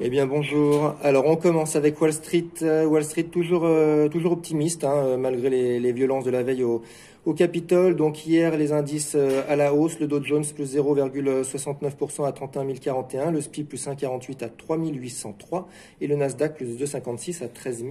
Eh bien bonjour. Alors on commence avec Wall Street. Euh, Wall Street toujours euh, toujours optimiste hein, euh, malgré les, les, violences de la veille au, au Capitole, donc hier, les indices euh, à la hausse, le Dow Jones plus 0,69% à 31 041, le SPI plus 1,48 à 3 803 et le Nasdaq plus 2,56 à 13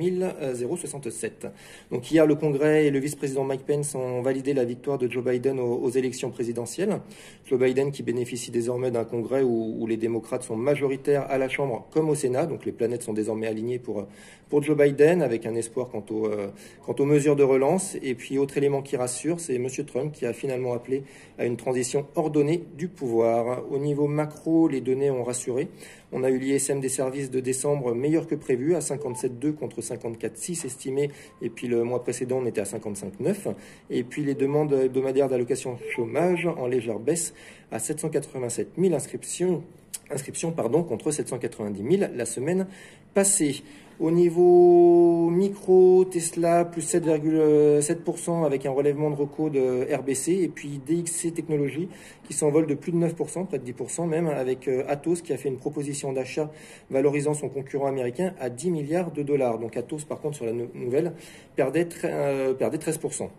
067. Donc hier, le Congrès et le vice-président Mike Pence ont validé la victoire de Joe Biden aux, élections présidentielles. Joe Biden qui bénéficie désormais d'un Congrès où, les démocrates sont majoritaires à la Chambre comme au Sénat, donc les planètes sont désormais alignées pour, pour Joe Biden avec un espoir quant, euh, quant aux mesures de relance. Et puis autre élément qui rassure, c'est M. Trump qui a finalement appelé à une transition ordonnée du pouvoir. Au niveau macro, les données ont rassuré. On a eu l'ISM des services de décembre meilleur que prévu, à 57,2 contre 54,6 estimé. Et puis le mois précédent, on était à 55,9. Et puis les demandes hebdomadaires d'allocation chômage en légère baisse à 787 000 inscriptions, inscriptions pardon, contre 790 000 la semaine passée. Au niveau micro, Tesla plus 7,7% avec un relèvement de recours de RBC et puis DXC Technologies qui s'envole de plus de 9%, près de 10% même, avec euh, Atos qui a fait une proposition d'achat valorisant son concurrent américain à 10 milliards de dollars. Donc Atos par contre sur la nouvelle perdait, euh, perdait 13%.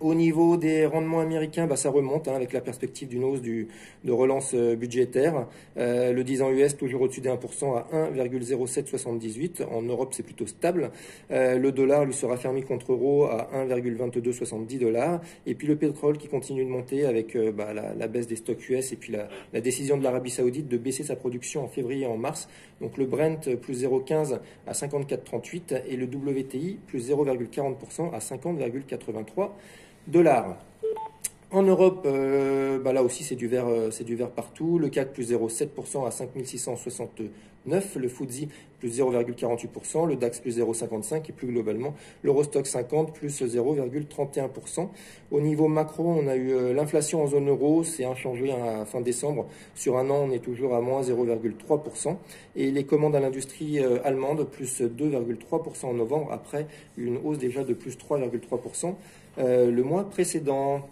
Au niveau des rendements américains, bah, ça remonte hein, avec la perspective d'une hausse du, de relance euh, budgétaire. Euh, le 10 ans US toujours au-dessus des 1% à 1,0778. En Europe, c'est plutôt stable. Euh, le dollar lui sera fermé contre euro à 1,2270 dollars. Et puis le pétrole qui continue de monter avec bah, la, baisse des stocks US et puis la, la décision de l'Arabie Saoudite de baisser sa production en février et en mars. Donc le Brent plus 0,15 à 54,38 et le WTI plus 0,40% à 50,83 dollars. En Europe, euh, bah là aussi c'est du vert, euh, c'est du vert partout. Le CAC plus 0,7% à 5669, le FTSE plus 0,48%, le DAX plus 0,55% et plus globalement l'Eurostock 50 plus 0,31%. Au niveau macro, on a eu euh, l'inflation en zone euro, c'est inchangé à fin décembre. Sur un an, on est toujours à moins 0,3%. Et les commandes à l'industrie allemande plus 2,3% en novembre après une hausse déjà de plus 3,3% le mois précédent.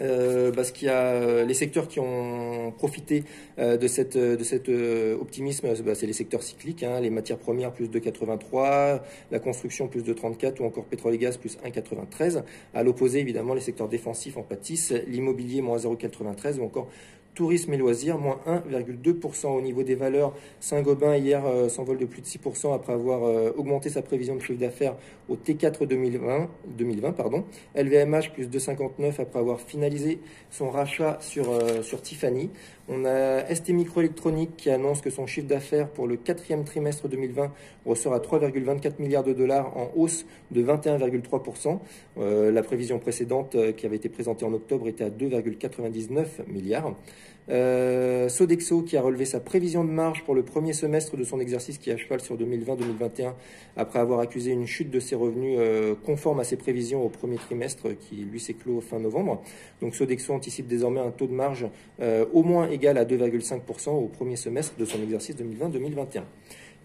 Euh, euh, les secteurs qui ont profité euh, de cet optimisme, bah, c'est les secteurs cycliques, hein, les matières premières plus de 83, la construction plus de 34 ou encore pétrole et gaz plus 1,93. À l'opposé, évidemment, les secteurs défensifs en pâtissent, l'immobilier moins 0,93 ou encore tourisme et loisirs, moins 1,2% au niveau des valeurs. Saint-Gobain, hier, euh, s'envole de plus de 6% après avoir euh, augmenté sa prévision de chiffre d'affaires au T4 2020, 2020 pardon. LVMH, plus de 59 après avoir finalisé son rachat sur, euh, sur Tiffany. On a ST Microélectronique qui annonce que son chiffre d'affaires pour le quatrième trimestre 2020 ressort à 3,24 milliards de dollars en hausse de 21,3%. la prévision précédente qui avait été présentée en octobre était à 2,99 milliards. Euh, Sodexo qui a relevé sa prévision de marge pour le premier semestre de son exercice qui à cheval sur 2020-2021 après avoir accusé une chute de ses revenus euh, conforme à ses prévisions au premier trimestre qui lui s'est clos fin novembre. Donc Sodexo anticipe désormais un taux de marge euh, au moins égal à 2,5% au premier semestre de son exercice 2020-2021.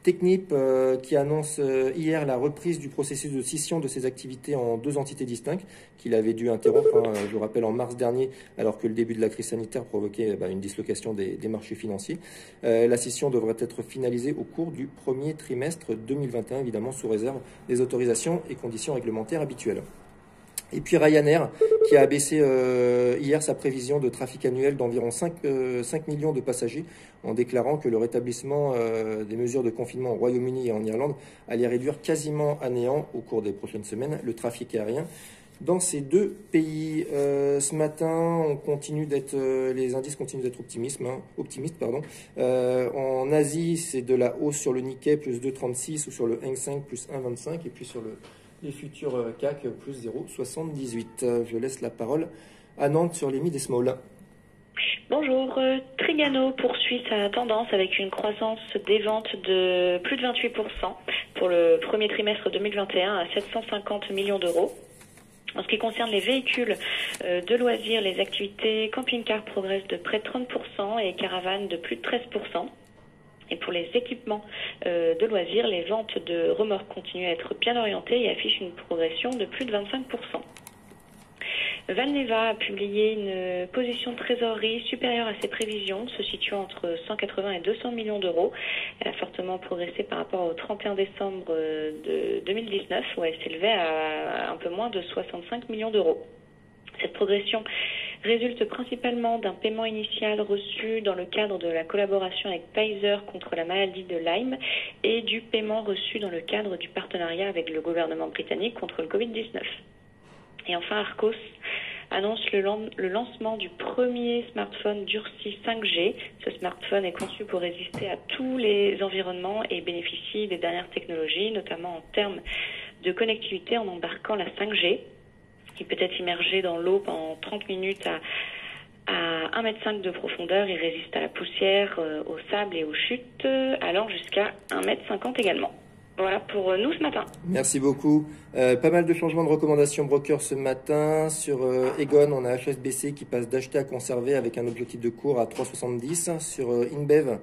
Technip euh, qui annonce euh, hier la reprise du processus de scission de ses activités en deux entités distinctes qu'il avait dû interrompre, hein, je vous rappelle, en mars dernier, alors que le début de la crise sanitaire provoquait bah, une dislocation des, marchés financiers. Euh, la scission devrait être finalisée au cours du premier trimestre 2021, évidemment sous réserve des autorisations et conditions réglementaires habituelles. Et puis Ryanair, qui a abaissé euh, hier sa prévision de trafic annuel d'environ 5, euh, millions de passagers, en déclarant que le rétablissement euh, des mesures de confinement au Royaume-Uni et en Irlande allait réduire quasiment à néant au cours des prochaines semaines le trafic aérien dans ces deux pays. ce matin, on continue d'être, les indices continuent d'être optimistes. Hein, optimistes pardon. en Asie, c'est de la hausse sur le Nikkei plus 2,36 ou sur le Hang Seng plus 1,25 et puis sur le les futurs euh, CAC plus 0,78. Je laisse la parole à Nantes sur les mid et small. Bonjour, euh, Trigano poursuit sa tendance avec une croissance des ventes de plus de 28% pour le premier trimestre 2021 à 750 millions d'euros. En ce qui concerne les véhicules euh, de loisirs, les activités camping-car progressent de près de 30% et caravanes de plus de 13%. Et pour les équipements euh, de loisirs, les ventes de remorques continuent à être bien orientées et affichent une progression de plus de 25%. Valneva a publié une position de trésorerie supérieure à ses prévisions, se situant entre 180 et 200 millions d'euros. Elle a fortement progressé par rapport au 31 décembre de 2019, où elle s'élevait à un peu moins de 65 millions d'euros. Cette progression résulte principalement d'un paiement initial reçu dans le cadre de la collaboration avec Pfizer contre la maladie de Lyme et du paiement reçu dans le cadre du partenariat avec le gouvernement britannique contre le Covid-19. Et enfin, Arcos annonce le, lancement du premier smartphone durci 5G. Ce smartphone est conçu pour résister à tous les environnements et bénéficie des dernières technologies, notamment en termes de connectivité en embarquant la 5G qui peut être immergé dans l'eau pendant 30 minutes à, à 1,5 m de profondeur. Il résiste à la poussière, euh, au sable et aux chutes, allant jusqu'à 1,50 m également. Voilà pour euh, nous ce matin. Merci beaucoup. Euh, pas mal de changements de recommandations broker ce matin. Sur euh, Egon, on a HSBC qui passe d'acheter à conserver avec un objectif de cours à 3,70. Sur euh, InBev,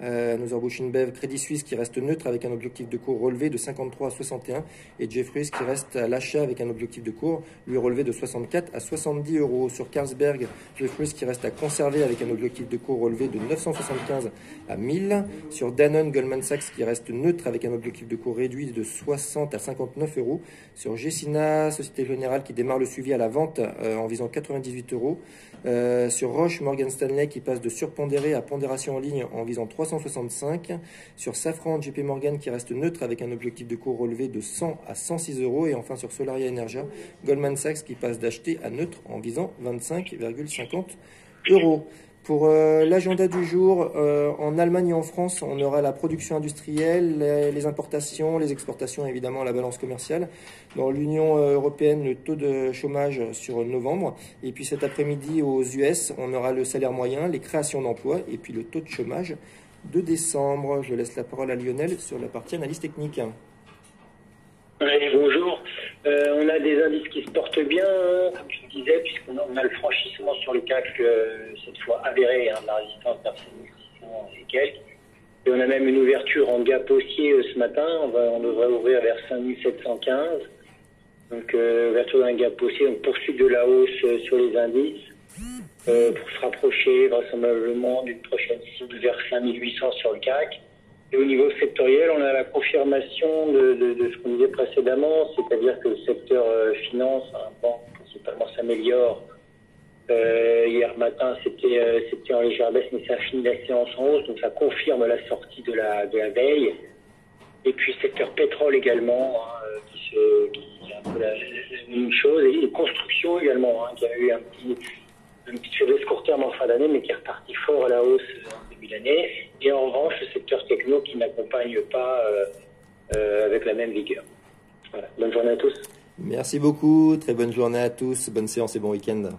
nous embauche InBev Crédit Suisse qui reste neutre avec un objectif de cours relevé de 53 à 61. Et Jeffries qui reste à l'achat avec un objectif de cours, lui relevé de 64 à 70 euros. Sur Carlsberg, Jeffries qui reste à conserver avec un objectif de cours relevé de 975 à 1000. Sur Danone, Goldman Sachs qui reste neutre avec un objectif de cours réduit de 60 à 59 euros. Sur Gessina, Société Générale qui démarre le suivi à la vente en visant 98 euros. Euh, sur Roche, Morgan Stanley qui passe de surpondéré à pondération en ligne en visant 365. Sur Safran, JP Morgan qui reste neutre avec un objectif de cours relevé de 100 à 106 euros. Et enfin sur Solaria Energia, Goldman Sachs qui passe d'acheter à neutre en visant 25,50 euros. Pour euh, l'agenda du jour, euh, en Allemagne et en France, on aura la production industrielle, les, importations, les exportations, évidemment la balance commerciale. Dans l'Union euh, européenne, le taux de chômage sur novembre. Et puis cet après-midi, aux US, on aura le salaire moyen, les créations d'emplois et puis le taux de chômage de décembre. Je laisse la parole à Lionel sur la partie analyse technique. Oui, bonjour. On a des indices qui se portent bien, puisqu'on a, le franchissement sur le CAC, euh, cette fois avéré, hein, la résistance vers 1600 et quelques. Et on a même une ouverture en gap haussier euh, ce matin. On, devrait ouvrir vers 5715. Donc, euh, ouverture d'un gap haussier, donc poursuite de la hausse sur les indices. pour se rapprocher vraisemblablement d'une prochaine cible vers 5800 sur le CAC. Et au niveau sectoriel, on a la confirmation de, ce qu'on disait précédemment, c'est-à-dire que le secteur euh, finance, hein, bon, principalement s'améliore. Euh, hier matin, c'était euh, en légère baisse, mais ça a fini la séance en hausse, donc ça confirme la sortie de la de la veille. Et puis secteur pétrole également, hein, qui, se, qui est un peu la, même chose, et, construction également, hein, qui a eu un petit une petite faiblesse court terme en fin d'année, mais qui est reparti fort à la hausse en début d'année. Et en revanche, le secteur techno qui n'accompagne pas euh, euh, avec la même vigueur. Bonne journée à tous. Merci beaucoup. Très bonne journée à tous. Bonne séance et bon week-end.